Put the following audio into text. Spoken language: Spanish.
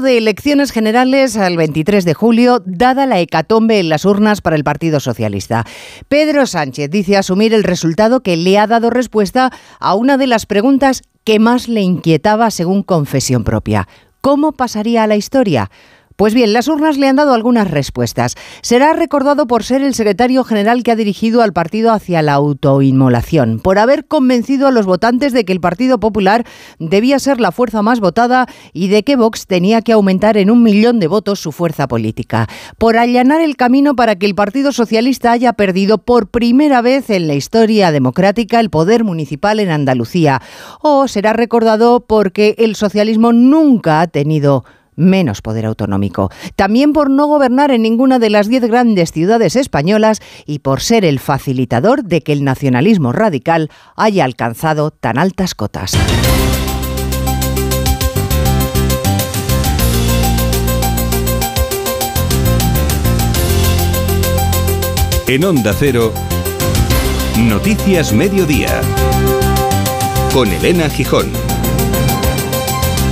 de elecciones generales al 23 de julio, dada la hecatombe en las urnas para el Partido Socialista. Pedro Sánchez dice asumir el resultado que le ha dado respuesta a una de las preguntas que más le inquietaba según confesión propia. ¿Cómo pasaría a la historia? Pues bien, las urnas le han dado algunas respuestas. Será recordado por ser el secretario general que ha dirigido al partido hacia la autoinmolación, por haber convencido a los votantes de que el Partido Popular debía ser la fuerza más votada y de que Vox tenía que aumentar en un millón de votos su fuerza política, por allanar el camino para que el Partido Socialista haya perdido por primera vez en la historia democrática el poder municipal en Andalucía, o será recordado porque el socialismo nunca ha tenido menos poder autonómico. También por no gobernar en ninguna de las diez grandes ciudades españolas y por ser el facilitador de que el nacionalismo radical haya alcanzado tan altas cotas. En Onda Cero, Noticias Mediodía, con Elena Gijón.